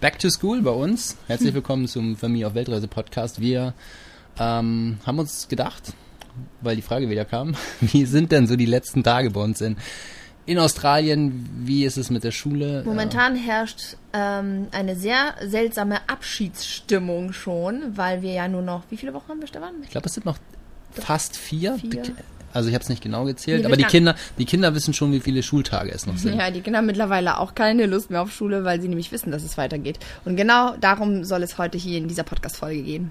Back to School bei uns. Herzlich willkommen zum Familie auf Weltreise Podcast. Wir ähm, haben uns gedacht, weil die Frage wieder kam, wie sind denn so die letzten Tage bei uns in, in Australien? Wie ist es mit der Schule? Momentan herrscht ähm, eine sehr seltsame Abschiedsstimmung schon, weil wir ja nur noch, wie viele Wochen haben wir, Stefan? Ich glaube, es sind noch fast vier. Vier. Also ich habe es nicht genau gezählt, Nee, aber die Kinder, die Kinder wissen schon, wie viele Schultage es noch sind. Ja, die Kinder haben mittlerweile auch keine Lust mehr auf Schule, weil sie nämlich wissen, dass es weitergeht. Und genau darum soll es heute hier in dieser Podcast-Folge gehen.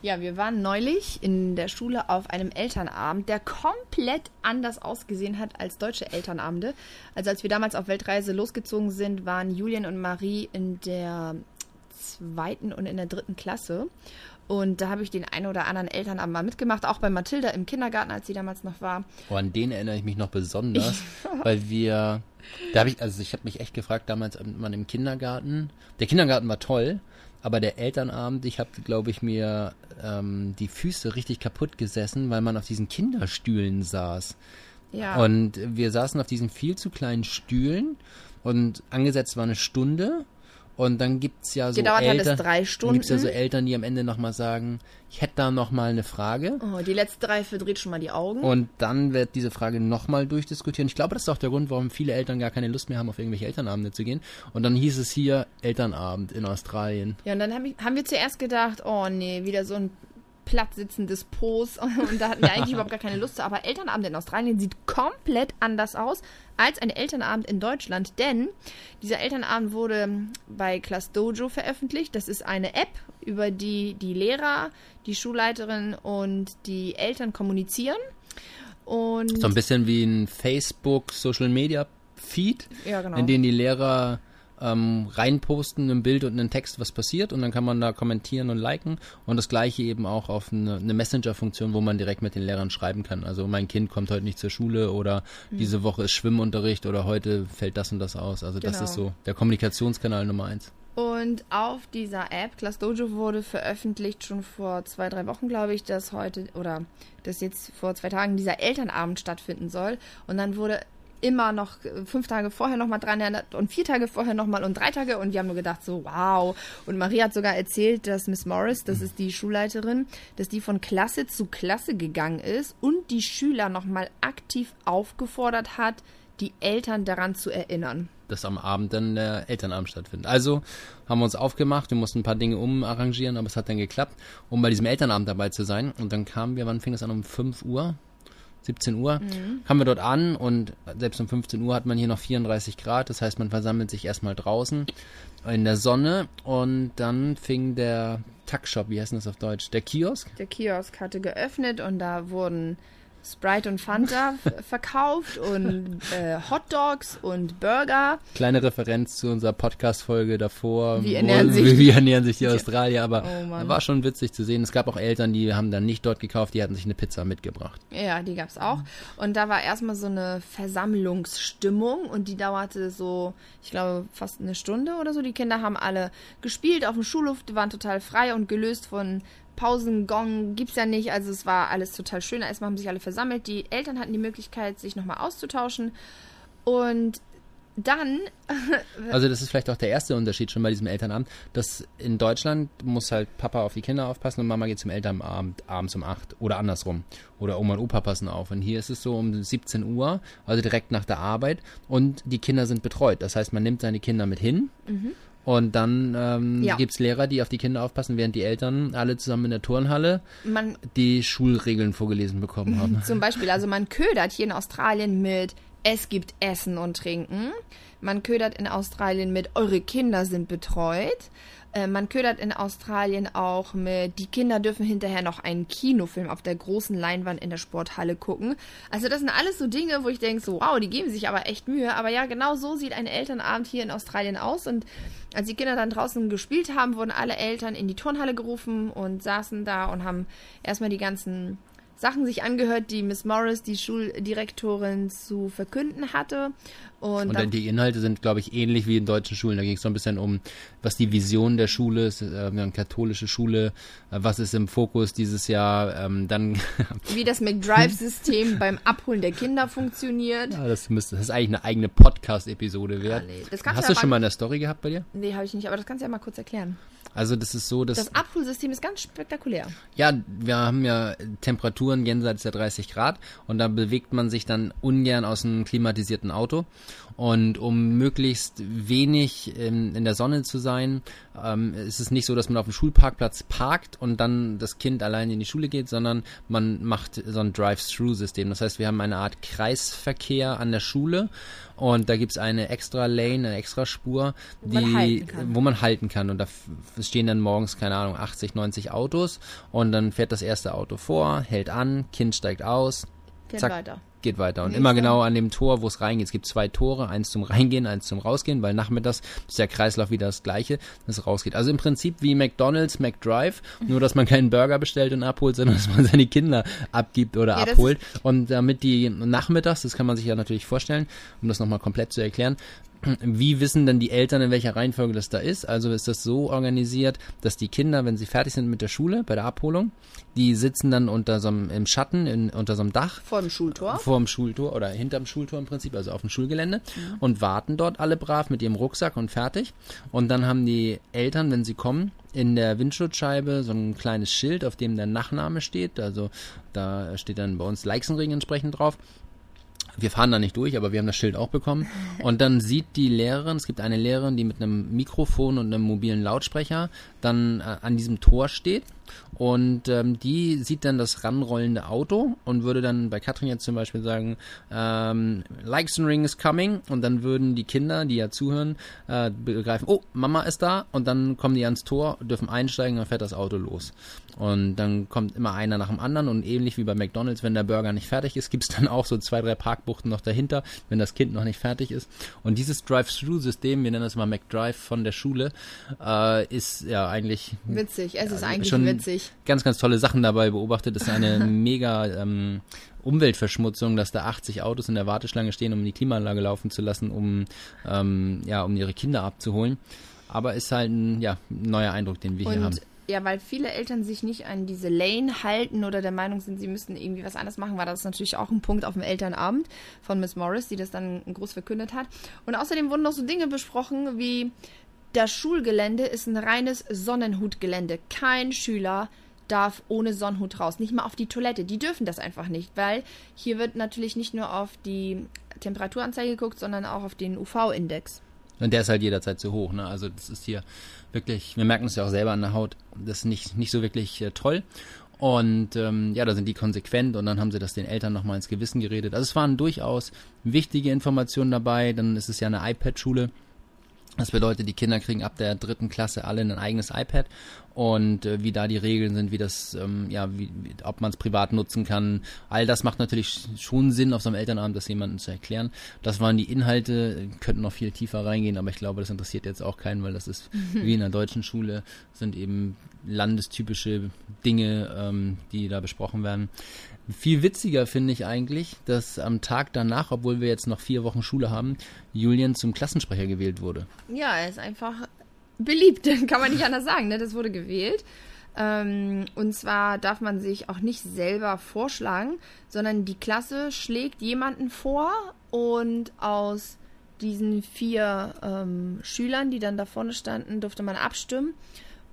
Ja, wir waren neulich in der Schule auf einem Elternabend, der komplett anders ausgesehen hat als deutsche Elternabende. Also als wir damals auf Weltreise losgezogen sind, waren Julian und Marie in der zweiten und in der dritten Klasse. Und da habe ich den einen oder anderen Elternabend mal mitgemacht, auch bei Mathilda im Kindergarten, als sie damals noch war. Oh, an den erinnere ich mich noch besonders, weil wir, da habe ich, also ich habe mich echt gefragt damals man im Kindergarten. Der Kindergarten war toll, aber der Elternabend, ich habe, glaube ich, mir ähm, die Füße richtig kaputt gesessen, weil man auf diesen Kinderstühlen saß. Ja. Und wir saßen auf diesen viel zu kleinen Stühlen und angesetzt war eine Stunde. Und dann gibt's ja so Gedauert hat es Eltern, drei Dann gibt's ja so Stunden. Eltern, die am Ende nochmal sagen, ich hätte da nochmal eine Frage. Oh, die letzte drei verdreht schon mal die Augen. Und dann wird diese Frage nochmal durchdiskutiert. Ich glaube, das ist auch der Grund, warum viele Eltern gar keine Lust mehr haben, auf irgendwelche Elternabende zu gehen. Und dann hieß es hier Elternabend in Australien. Ja, und dann hab ich, haben wir zuerst gedacht, oh nee, wieder so ein platt sitzendes Pos. Und da hatten wir eigentlich überhaupt gar keine Lust zu. Aber Elternabend in Australien sieht komplett anders aus als ein Elternabend in Deutschland. Denn dieser Elternabend wurde bei Class Dojo veröffentlicht. Das ist eine App, über die die Lehrer, die Schulleiterin und die Eltern kommunizieren. Und So ein bisschen wie ein Facebook Social Media Feed, Ja, genau. in den die Lehrer ähm, reinposten, ein Bild und einen Text, was passiert. Und dann kann man da kommentieren und liken. Und das gleiche eben auch auf eine, eine Messenger-Funktion, wo man direkt mit den Lehrern schreiben kann. Also mein Kind kommt heute nicht zur Schule oder Hm. diese Woche ist Schwimmunterricht oder heute fällt das und das aus. Also das Genau. ist so der Kommunikationskanal Nummer eins. Und auf dieser App, Class Dojo, wurde veröffentlicht schon vor zwei, drei Wochen, glaube ich, dass heute oder dass jetzt vor zwei Tagen dieser Elternabend stattfinden soll. Und dann wurde immer noch äh, fünf Tage vorher nochmal dran erinnert und vier Tage vorher nochmal und drei Tage. Und wir haben nur gedacht, so wow. Und Maria hat sogar erzählt, dass Miss Morris, das ist die Schulleiterin, dass die von Klasse zu Klasse gegangen ist und die Schüler nochmal aktiv aufgefordert hat, die Eltern daran zu erinnern. dass am Abend dann der Elternabend stattfindet. Also haben wir uns aufgemacht, wir mussten ein paar Dinge umarrangieren, aber es hat dann geklappt, um bei diesem Elternabend dabei zu sein. Und dann kamen wir, wann fing es an? Um 5 Uhr? 17 Uhr, kamen wir dort an und selbst um 15 Uhr hat man hier noch 34 Grad, das heißt, man versammelt sich erstmal draußen in der Sonne und dann fing der Tuckshop, wie heißt denn das auf Deutsch? Der Kiosk? Der Kiosk hatte geöffnet und da wurden Sprite und Fanta verkauft und äh, Hotdogs und Burger. Kleine Referenz zu unserer Podcast-Folge davor. Wie wo- ernähren sich wie, ernähren sich die Australier, aber Oh war schon witzig zu sehen. Es gab auch Eltern, die haben dann nicht dort gekauft, die hatten sich eine Pizza mitgebracht. Ja, die gab's auch. Und da war erstmal so eine Versammlungsstimmung und die dauerte so, ich glaube, fast eine Stunde oder so. Die Kinder haben alle gespielt auf dem Schulhof, die waren total frei und gelöst von Pausengong gibt's ja nicht. Also es war alles total schön. Erstmal haben sich alle versammelt. Die Eltern hatten die Möglichkeit, sich nochmal auszutauschen. Und dann Also das ist vielleicht auch der erste Unterschied schon bei diesem Elternabend, dass in Deutschland muss halt Papa auf die Kinder aufpassen und Mama geht zum Elternabend abends um 8 oder andersrum. Oder Oma und Opa passen auf. Und hier ist es so um 17 Uhr, also direkt nach der Arbeit und die Kinder sind betreut. Das heißt, man nimmt seine Kinder mit hin und dann ähm, Ja. gibt's Lehrer, die auf die Kinder aufpassen, während die Eltern alle zusammen in der Turnhalle man die Schulregeln vorgelesen bekommen haben. Zum Beispiel, also man ködert hier in Australien mit es gibt Essen und Trinken. Man ködert in Australien mit eure Kinder sind betreut. Äh, man ködert in Australien auch mit die Kinder dürfen hinterher noch einen Kinofilm auf der großen Leinwand in der Sporthalle gucken. Also das sind alles so Dinge, wo ich denke so, wow, die geben sich aber echt Mühe. Aber ja, genau so sieht ein Elternabend hier in Australien aus. Und als die Kinder dann draußen gespielt haben, wurden alle Eltern in die Turnhalle gerufen und saßen da und haben erstmal die ganzen Sachen sich angehört, die Miss Morris, die Schuldirektorin, zu verkünden hatte. Und, Und die Inhalte sind, glaube ich, ähnlich wie in deutschen Schulen. Da ging es so ein bisschen um, was die Vision der Schule ist. Äh, wir haben eine katholische Schule. Äh, was ist im Fokus dieses Jahr? Ähm, dann, wie das McDrive-System beim Abholen der Kinder funktioniert. ja, das, müsste, das ist eigentlich eine eigene Podcast-Episode wert. nee, das kannst Hast du schon mal- mal eine Story gehabt bei dir? Nee, habe ich nicht, aber das kannst du ja mal kurz erklären. Also das ist so, dass Das Abholsystem ist ganz spektakulär. Ja, wir haben ja Temperaturen jenseits der 30 Grad und da bewegt man sich dann ungern aus einem klimatisierten Auto. Und um möglichst wenig in, in der Sonne zu sein, ähm, ist es nicht so, dass man auf dem Schulparkplatz parkt und dann das Kind allein in die Schule geht, sondern man macht so ein Drive-Through-System. Das heißt, wir haben eine Art Kreisverkehr an der Schule und da gibt's eine extra Lane, eine extra Spur, Wo man die, halten kann. wo man halten kann. Und da stehen dann morgens, keine Ahnung, 80, 90 Autos und dann fährt das erste Auto vor, hält an, Kind steigt aus, Fährt Zack. weiter. geht weiter. Und immer genau an dem Tor, wo es reingeht. Es gibt zwei Tore, eins zum Reingehen, eins zum Rausgehen, weil nachmittags ist der Kreislauf wieder das gleiche, dass es rausgeht. Also im Prinzip wie McDonalds, McDrive, nur dass man keinen Burger bestellt und abholt, sondern dass man seine Kinder abgibt oder Ja, das abholt. Und damit die nachmittags, das kann man sich ja natürlich vorstellen, um das nochmal komplett zu erklären, wie wissen denn die Eltern, in welcher Reihenfolge das da ist? Also ist das so organisiert, dass die Kinder, wenn sie fertig sind mit der Schule, bei der Abholung, die sitzen dann unter so einem, im Schatten, in, unter so einem Dach Vor dem Schultor. vor dem Schultor oder hinterm Schultor im Prinzip, also auf dem Schulgelände und warten dort alle brav mit ihrem Rucksack und fertig. Und dann haben die Eltern, wenn sie kommen, in der Windschutzscheibe so ein kleines Schild, auf dem der Nachname steht. Also da steht dann bei uns Leixenring entsprechend drauf. Wir fahren da nicht durch, aber wir haben das Schild auch bekommen. Und dann sieht die Lehrerin, es gibt eine Lehrerin, die mit einem Mikrofon und einem mobilen Lautsprecher dann äh, an diesem Tor steht. Und ähm, die sieht dann das ranrollende Auto und würde dann bei Katrin jetzt zum Beispiel sagen, ähm, Leixenring is coming. Und dann würden die Kinder, die ja zuhören, äh, begreifen, oh, Mama ist da. Und dann kommen die ans Tor, dürfen einsteigen, dann fährt das Auto los. Und dann kommt immer einer nach dem anderen und ähnlich wie bei McDonalds, wenn der Burger nicht fertig ist, gibt's dann auch so zwei, drei Parkbuchten noch dahinter, wenn das Kind noch nicht fertig ist. Und dieses Drive-Through-System, wir nennen das mal McDrive von der Schule, äh, ist ja eigentlich Witzig, es ist Ja, eigentlich schon witzig. ganz, ganz tolle Sachen dabei beobachtet. Das ist eine mega ähm, Umweltverschmutzung, dass da 80 Autos in der Warteschlange stehen, um die Klimaanlage laufen zu lassen, um, ähm, ja, um ihre Kinder abzuholen. Aber ist halt ein ja, neuer Eindruck, den wir hier haben. Und ja, weil viele Eltern sich nicht an diese Lane halten oder der Meinung sind, sie müssten irgendwie was anderes machen, war das natürlich auch ein Punkt auf dem Elternabend von Miss Morris, die das dann groß verkündet hat. Und außerdem wurden noch so Dinge besprochen wie das Schulgelände ist ein reines Sonnenhutgelände. Kein Schüler darf ohne Sonnenhut raus, nicht mal auf die Toilette. Die dürfen das einfach nicht, weil hier wird natürlich nicht nur auf die Temperaturanzeige geguckt, sondern auch auf den UV-Index. Und der ist halt jederzeit zu hoch. Ne? Also das ist hier wirklich, wir merken es ja auch selber an der Haut, das ist nicht, nicht so wirklich äh, toll. Und ähm, ja, da sind die konsequent und dann haben sie das den Eltern nochmal ins Gewissen geredet. Also es waren durchaus wichtige Informationen dabei. Dann ist es ja eine iPad-Schule. Das bedeutet, die Kinder kriegen ab der dritten Klasse alle ein eigenes iPad und äh, wie da die Regeln sind, wie das, ähm, ja, wie, ob man es privat nutzen kann. All das macht natürlich schon Sinn, auf so einem Elternabend das jemandem zu erklären. Das waren die Inhalte, könnten noch viel tiefer reingehen, aber ich glaube, das interessiert jetzt auch keinen, weil das ist wie in einer deutschen Schule, sind eben landestypische Dinge, ähm, die da besprochen werden. Viel witziger finde ich eigentlich, dass am Tag danach, obwohl wir jetzt noch vier Wochen Schule haben, Julian zum Klassensprecher gewählt wurde. Ja, er ist einfach beliebt, kann man nicht anders sagen. Ne? Das wurde gewählt. Ähm, und zwar darf man sich auch nicht selber vorschlagen, sondern die Klasse schlägt jemanden vor und aus diesen vier ähm, Schülern, die dann da vorne standen, durfte man abstimmen.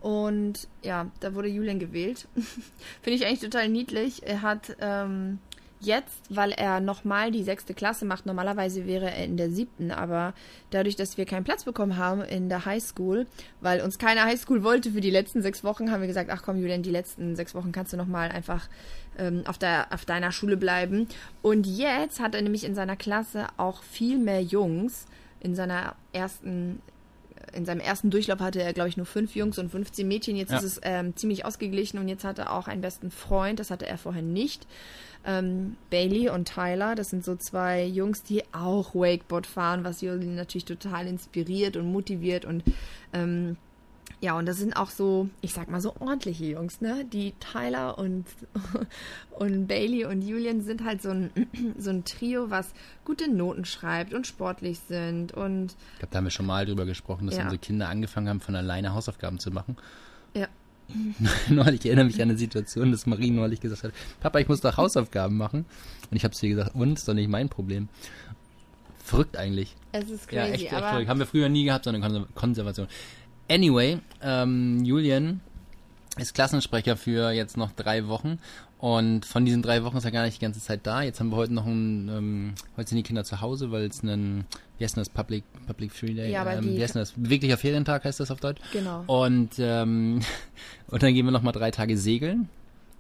Und ja, da wurde Julian gewählt. Finde ich eigentlich total niedlich. Er hat ähm, jetzt, weil er nochmal die sechste Klasse macht, normalerweise wäre er in der siebten, aber dadurch, dass wir keinen Platz bekommen haben in der Highschool, weil uns keine Highschool wollte für die letzten sechs Wochen, haben wir gesagt, ach komm Julian, die letzten sechs Wochen kannst du nochmal einfach ähm, auf, der, auf deiner Schule bleiben. Und jetzt hat er nämlich in seiner Klasse auch viel mehr Jungs. In seiner ersten in seinem ersten Durchlauf hatte er, glaube ich, nur fünf Jungs und 15 Mädchen. Jetzt Ja. ist es ähm, ziemlich ausgeglichen und jetzt hat er auch einen besten Freund. Das hatte er vorher nicht. Ähm, Bailey und Tyler, das sind so zwei Jungs, die auch Wakeboard fahren, was Julian natürlich total inspiriert und motiviert und ähm, Ja, und das sind auch so, ich sag mal so ordentliche Jungs, ne? Die Tyler und, und Bailey und Julian sind halt so ein, so ein Trio, was gute Noten schreibt und sportlich sind und. Ich glaube, da haben wir schon mal drüber gesprochen, dass Ja. unsere Kinder angefangen haben, von alleine Hausaufgaben zu machen. Ja. neulich ich erinnere mich an eine Situation, dass Marie neulich gesagt hat, Papa, ich muss doch Hausaufgaben machen. Und ich habe zu ihr gesagt, und, ist doch nicht mein Problem. Verrückt eigentlich. Es ist crazy, Ja, echt, echt aber verrückt. Haben wir früher nie gehabt, sondern Konser- Konservation. Anyway, ähm, Julian ist Klassensprecher für jetzt noch drei Wochen. Und von diesen drei Wochen ist er gar nicht die ganze Zeit da. Jetzt haben wir heute noch ein, ähm, heute sind die Kinder zu Hause, weil es ein, wie heißt denn das, Public, Public Free Day? Ja, ähm, wie heißt denn das? Beweglicher Ferientag heißt das auf Deutsch. Genau. Und, ähm, und dann gehen wir nochmal drei Tage segeln.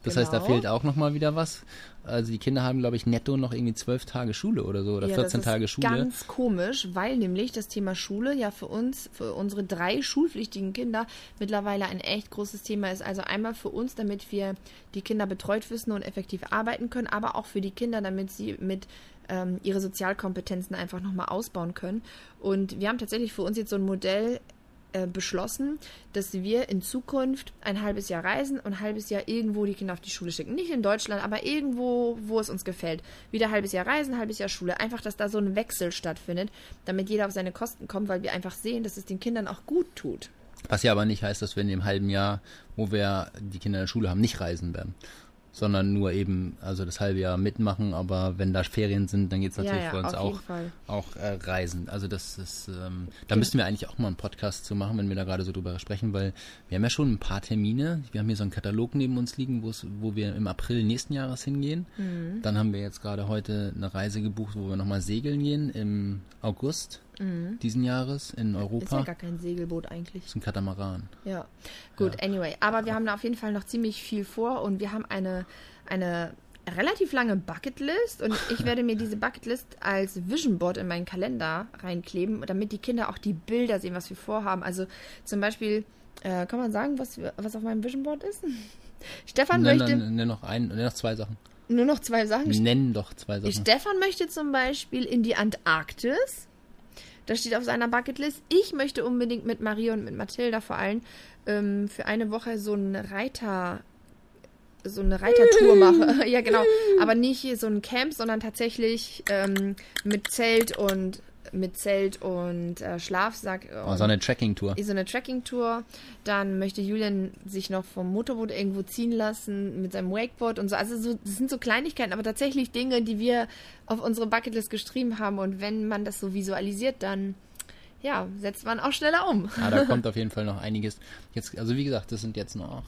Das heißt, da Genau. fehlt auch nochmal wieder was. Also die Kinder haben, glaube ich, netto noch irgendwie zwölf Tage Schule oder so oder Ja, 14 das ist Tage Schule. Ganz komisch, weil nämlich das Thema Schule ja für uns, für unsere drei schulpflichtigen Kinder mittlerweile ein echt großes Thema ist. Also einmal für uns, damit wir die Kinder betreut wissen und effektiv arbeiten können, aber auch für die Kinder, damit sie mit ähm, ihre Sozialkompetenzen einfach nochmal ausbauen können. Und wir haben tatsächlich für uns jetzt so ein Modell äh, beschlossen, dass wir in Zukunft ein halbes Jahr reisen und ein halbes Jahr irgendwo die Kinder auf die Schule schicken. Nicht in Deutschland, aber irgendwo, wo es uns gefällt. Wieder ein halbes Jahr reisen, ein halbes Jahr Schule. Einfach, dass da so ein Wechsel stattfindet, damit jeder auf seine Kosten kommt, weil wir einfach sehen, dass es den Kindern auch gut tut. Was ja aber nicht heißt, dass wir in dem halben Jahr, wo wir die Kinder in der Schule haben, nicht reisen werden. Sondern nur eben, also das halbe Jahr mitmachen, aber wenn da Ferien sind, dann geht's natürlich ja, für uns auch, auch äh, reisen. Also das ist, ähm, da müssten wir eigentlich auch mal einen Podcast zu machen, wenn wir da gerade so drüber sprechen, weil wir haben ja schon ein paar Termine. Wir haben hier so einen Katalog neben uns liegen, wo es- wo wir im April nächsten Jahres hingehen. Mhm. Dann haben wir jetzt gerade heute eine Reise gebucht, wo wir nochmal segeln gehen im August diesen Jahres in Mhm. Ist ja Europa. gar kein Segelboot eigentlich. Das ist ein Katamaran. Ja, gut, anyway. Aber wir haben da auf jeden Fall noch ziemlich viel vor und wir haben eine, eine relativ lange Bucketlist und ich werde mir diese Bucketlist als Vision Board in meinen Kalender reinkleben, damit die Kinder auch die Bilder sehen, was wir vorhaben. Also zum Beispiel, äh, kann man sagen, was, was auf meinem Vision Board ist? Stefan Nenn, möchte nenn, noch ein, nenn noch zwei Sachen. nur noch zwei Sachen. Nenn doch zwei Sachen. Stefan möchte zum Beispiel in die Antarktis. Das steht auf seiner Bucketlist. Ich möchte unbedingt mit Maria und mit Mathilda vor allem ähm, für eine Woche so eine Reiter so eine Reitertour machen. ja, genau. Aber nicht hier so ein Camp, sondern tatsächlich ähm, mit Zelt und mit Zelt und äh, Schlafsack. Oh, und so eine Tracking-Tour. so eine Trekking-Tour. Dann möchte Julian sich noch vom Motorboot irgendwo ziehen lassen mit seinem Wakeboard und so. Also so, das sind so Kleinigkeiten, aber tatsächlich Dinge, die wir auf unsere Bucketlist geschrieben haben. Und wenn man das so visualisiert, dann ja, setzt man auch schneller um. Ja, da kommt auf jeden Fall noch einiges. Jetzt, also wie gesagt, das sind jetzt noch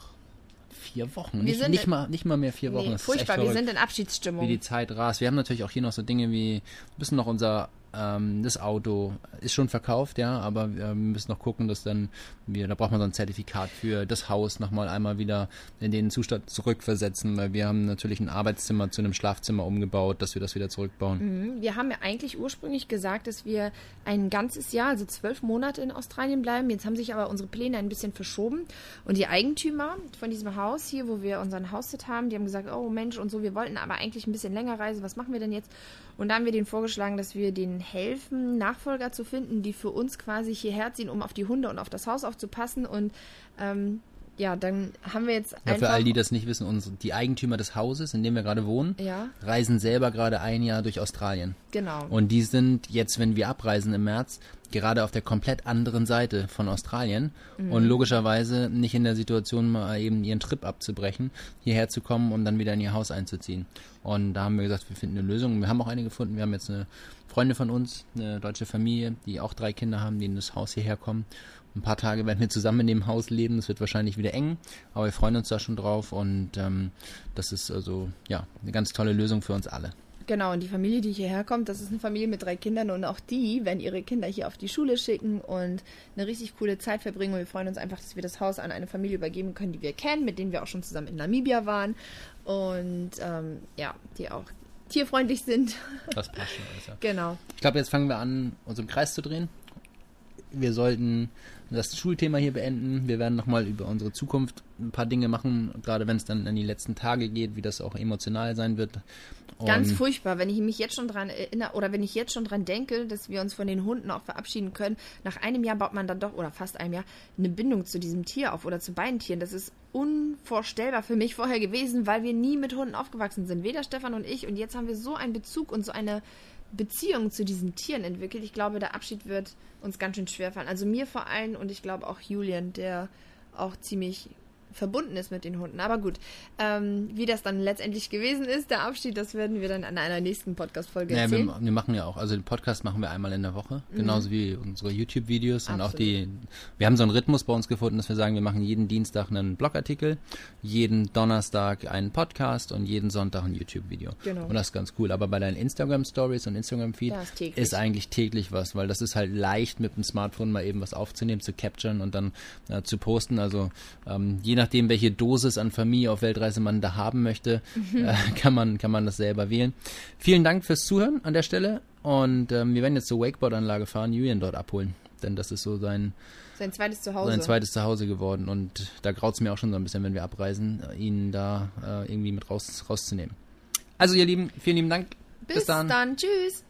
vier Wochen. Nicht, sind nicht, mal, nicht mal mehr vier Wochen. Nee, das ist echt furchtbar, wir sind in wie Abschiedsstimmung. die Zeit rast. Wir haben natürlich auch hier noch so Dinge wie, wir müssen noch unser, ähm, das Auto ist schon verkauft, ja, aber wir müssen noch gucken, dass dann wir, da braucht man so ein Zertifikat für das Haus nochmal einmal wieder in den Zustand zurückversetzen, weil wir haben natürlich ein Arbeitszimmer zu einem Schlafzimmer umgebaut, dass wir das wieder zurückbauen. Mhm. Wir haben ja eigentlich ursprünglich gesagt, dass wir ein ganzes Jahr, also zwölf Monate in Australien bleiben. Jetzt haben sich aber unsere Pläne ein bisschen verschoben. Und die Eigentümer von diesem Haus hier, wo wir unseren Haussitz haben, die haben gesagt, oh Mensch und so, wir wollten aber eigentlich ein bisschen länger reisen. Was machen wir denn jetzt? Und da haben wir denen vorgeschlagen, dass wir denen helfen, Nachfolger zu finden, die für uns quasi hierher ziehen, um auf die Hunde und auf das Haus aufzupassen. Und ähm, ja, dann haben wir jetzt Ja, einfach... für all die das nicht wissen, unsere, die Eigentümer des Hauses, in dem wir gerade wohnen, Ja. reisen selber gerade ein Jahr durch Australien. Genau. Und die sind jetzt, wenn wir abreisen im März, gerade auf der komplett anderen Seite von Australien und logischerweise nicht in der Situation, mal eben ihren Trip abzubrechen, hierher zu kommen und dann wieder in ihr Haus einzuziehen. Und da haben wir gesagt, wir finden eine Lösung. Wir haben auch eine gefunden. Wir haben jetzt eine Freundin von uns, eine deutsche Familie, die auch drei Kinder haben, die in das Haus hierher kommen. Ein paar Tage werden wir zusammen in dem Haus leben. Das wird wahrscheinlich wieder eng, aber wir freuen uns da schon drauf und ähm, das ist also ja eine ganz tolle Lösung für uns alle. Genau, und die Familie, die hierher kommt, das ist eine Familie mit drei Kindern und auch die werden ihre Kinder hier auf die Schule schicken und eine richtig coole Zeit verbringen. Und wir freuen uns einfach, dass wir das Haus an eine Familie übergeben können, die wir kennen, mit denen wir auch schon zusammen in Namibia waren und ähm, ja, die auch tierfreundlich sind. Das passt schon. Also. genau. Ich glaube, jetzt fangen wir an, uns im Kreis zu drehen. Wir sollten das Schulthema hier beenden. Wir werden nochmal über unsere Zukunft ein paar Dinge machen, gerade wenn es dann in die letzten Tage geht, wie das auch emotional sein wird. Ganz Und- furchtbar, wenn ich mich jetzt schon dran erinnere oder wenn ich jetzt schon dran denke, dass wir uns von den Hunden auch verabschieden können. Nach einem Jahr baut man dann doch, oder fast einem Jahr, eine Bindung zu diesem Tier auf oder zu beiden Tieren. Das ist unvorstellbar für mich vorher gewesen, weil wir nie mit Hunden aufgewachsen sind. Weder Stefan und ich. Und jetzt haben wir so einen Bezug und so eine Beziehung zu diesen Tieren entwickelt. Ich glaube, der Abschied wird uns ganz schön schwer fallen. Also mir vor allem und ich glaube auch Julian, der auch ziemlich verbunden ist mit den Hunden. Aber gut, ähm, wie das dann letztendlich gewesen ist, der Abschied, das werden wir dann an einer nächsten Podcast-Folge Ja, erzählen. wir, wir machen ja auch, also den Podcast machen wir einmal in der Woche, genauso wie unsere YouTube-Videos und auch die, wir haben so einen Rhythmus bei uns gefunden, dass wir sagen, wir machen jeden Dienstag einen Blogartikel, jeden Donnerstag einen Podcast und jeden Sonntag ein YouTube-Video. Genau. Und das ist ganz cool. Aber bei deinen Instagram-Stories und Instagram-Feed ist ist eigentlich täglich was, weil das ist halt leicht mit dem Smartphone mal eben was aufzunehmen, zu capturen und dann äh, zu posten. Also ähm, je nachdem, welche Dosis an Familie auf Weltreise man da haben möchte, Mhm. äh, kann man kann man das selber wählen. Vielen Dank fürs Zuhören an der Stelle und ähm, wir werden jetzt zur Wakeboard-Anlage fahren, Julian dort abholen, denn das ist so sein Sein zweites Zuhause. sein zweites Zuhause geworden und da graut's mir auch schon so ein bisschen, wenn wir abreisen, ihn da äh, irgendwie mit raus rauszunehmen. Also ihr Lieben, vielen lieben Dank. Bis, dann. Tschüss.